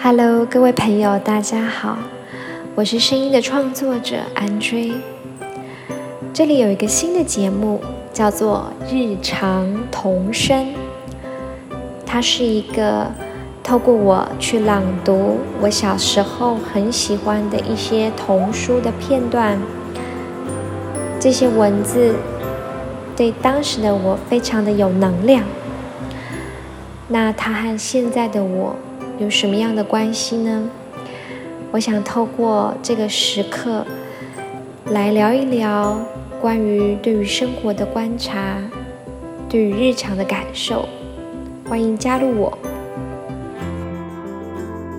Hello，各位朋友，大家好，我是声音的创作者安追。这里有一个新的节目，叫做《日常童声》，它是一个透过我去朗读我小时候很喜欢的一些童书的片段，这些文字对当时的我非常的有能量。那它和现在的我。有什么样的关系呢？我想透过这个时刻来聊一聊关于对于生活的观察，对于日常的感受。欢迎加入我。